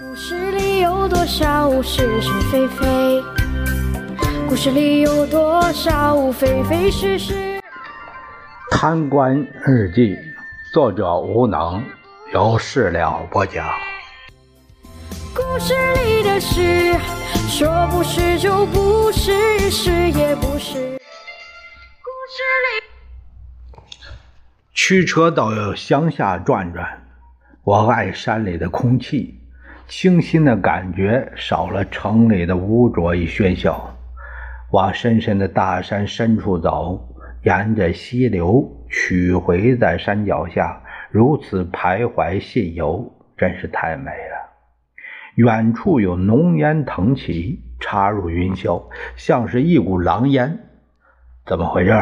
故事里有多少是是非非？故事里有多少非非是是？贪官日记，作者无能，由事了播讲。故事里的事，说不是就不是，是也不是。故事里。驱车到乡下转转，我爱山里的空气，清新的感觉少了城里的污浊与喧嚣。往深深的大山深处走，沿着溪流取回在山脚下，如此徘徊信游，真是太美了。远处有浓烟腾起，插入云霄，像是一股狼烟。怎么回事？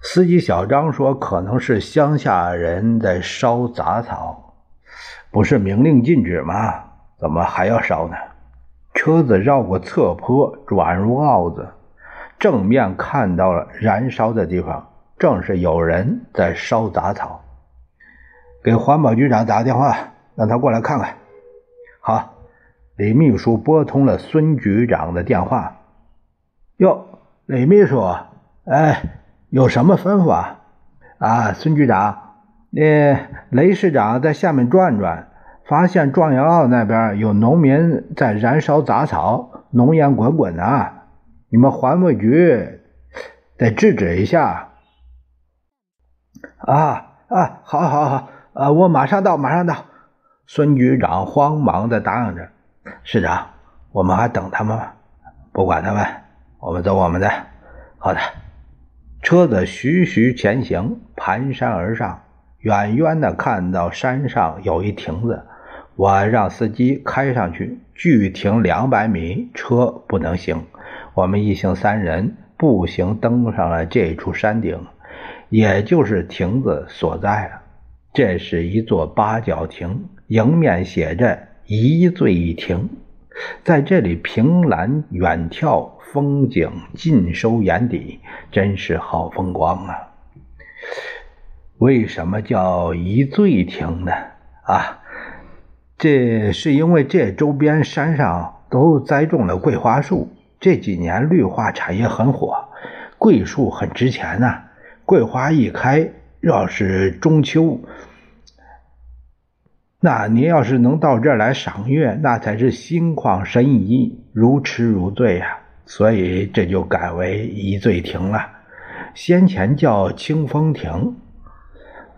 司机小张说：“可能是乡下人在烧杂草，不是明令禁止吗？怎么还要烧呢？”车子绕过侧坡，转入坳子，正面看到了燃烧的地方，正是有人在烧杂草。给环保局长打个电话，让他过来看看。好，李秘书拨通了孙局长的电话。哟，李秘书，哎，有什么吩咐啊？啊，孙局长，那雷市长在下面转转。发现状元坳那边有农民在燃烧杂草，浓烟滚滚的，你们环卫局得制止一下。啊啊，好，好，好，啊，我马上到，马上到。孙局长慌忙的答应着。市长，我们还等他们吗？不管他们，我们走我们的。好的。车子徐徐前行，盘山而上，远远的看到山上有一亭子。我让司机开上去，距亭两百米，车不能行。我们一行三人步行登上了这处山顶，也就是亭子所在了。这是一座八角亭，迎面写着“一醉一亭”。在这里，凭栏远眺，风景尽收眼底，真是好风光啊！为什么叫一醉亭呢？啊？这是因为这周边山上都栽种了桂花树，这几年绿化产业很火，桂树很值钱呐。桂花一开，要是中秋，那您要是能到这儿来赏月，那才是心旷神怡，如痴如醉呀。所以这就改为一醉亭了，先前叫清风亭。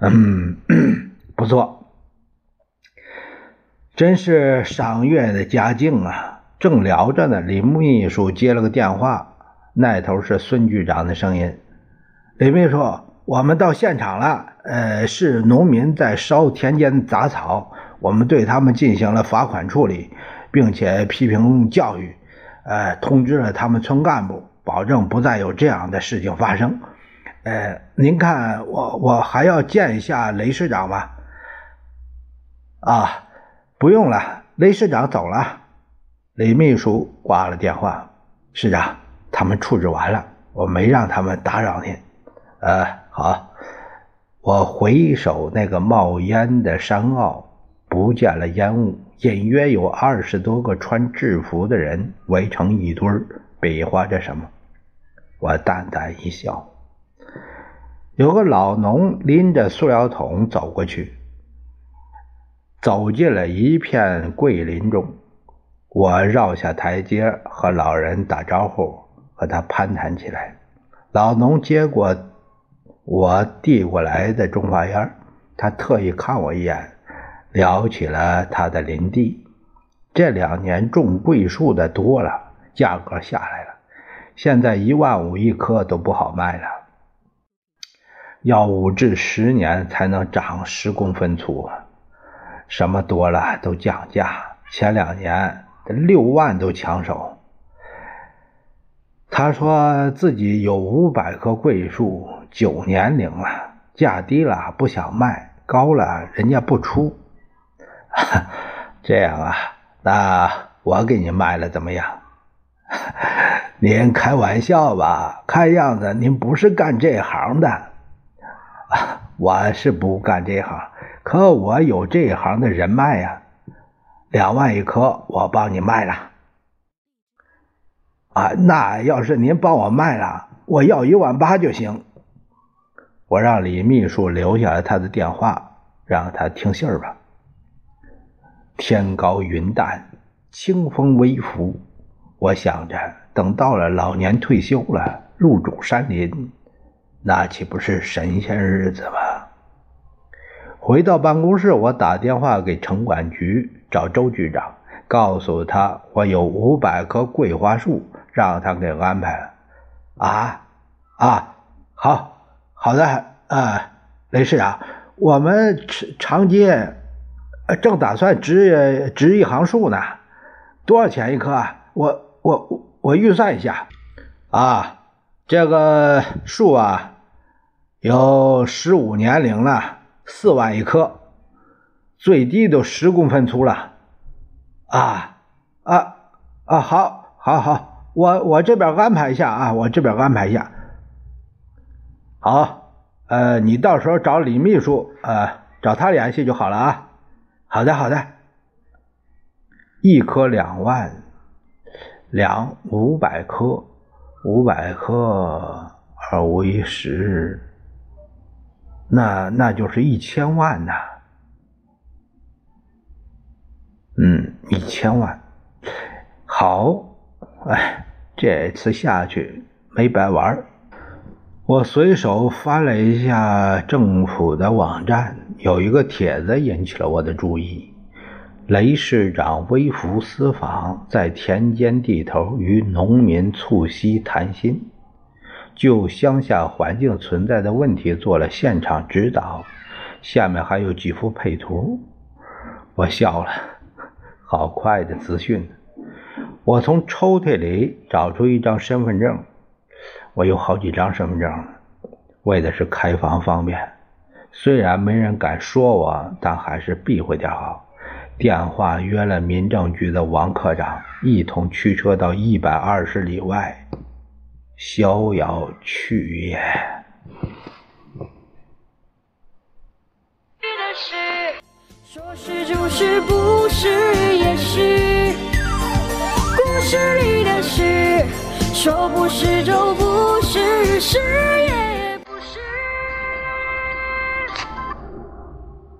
嗯，不错。真是赏月的佳境啊！正聊着呢，李秘书接了个电话，那头是孙局长的声音：“李秘书，我们到现场了。呃，是农民在烧田间杂草，我们对他们进行了罚款处理，并且批评教育，呃，通知了他们村干部，保证不再有这样的事情发生。呃，您看，我我还要见一下雷市长吗？啊？”不用了，雷市长走了。李秘书挂了电话。市长，他们处置完了，我没让他们打扰您。呃，好。我回首那个冒烟的山坳，不见了烟雾，隐约有二十多个穿制服的人围成一堆比划着什么。我淡淡一笑。有个老农拎着塑料桶走过去。走进了一片桂林中，我绕下台阶和老人打招呼，和他攀谈起来。老农接过我递过来的中华烟，他特意看我一眼，聊起了他的林地。这两年种桂树的多了，价格下来了，现在一万五一棵都不好卖了，要五至十年才能长十公分粗。什么多了都降价，前两年六万都抢手。他说自己有五百棵桂树，九年龄了，价低了不想卖，高了人家不出。这样啊，那我给你卖了怎么样？您开玩笑吧？看样子您不是干这行的。我是不干这行。可我有这行的人脉呀，两万一颗，我帮你卖了。啊，那要是您帮我卖了，我要一万八就行。我让李秘书留下了他的电话，让他听信儿吧。天高云淡，清风微拂。我想着，等到了老年退休了，入主山林，那岂不是神仙日子吗？回到办公室，我打电话给城管局找周局长，告诉他我有五百棵桂花树，让他给安排了。啊啊，好。好的，啊，雷市长，我们长长街正打算植植一行树呢，多少钱一棵啊？我我我预算一下，啊，这个树啊，有十五年龄了，四万一棵，最低都十公分粗了，啊啊啊，好，好，好，我我这边安排一下啊，我这边安排一下。好，呃，你到时候找李秘书，呃，找他联系就好了啊。好的，好的。一颗两万，两五百颗，五百克二五一十，那那就是一千万呐。嗯，一千万。好，哎，这次下去没白玩。我随手翻了一下政府的网站，有一个帖子引起了我的注意：雷市长微服私访，在田间地头与农民促膝谈心，就乡下环境存在的问题做了现场指导。下面还有几幅配图，我笑了，好快的资讯！我从抽屉里找出一张身份证。我有好几张身份证，为的是开房方便。虽然没人敢说我，但还是避讳点好。电话约了民政局的王科长，一同驱车到一百二十里外，逍遥去也。说是就是不是也是，故事里的事。说不是就不是，是。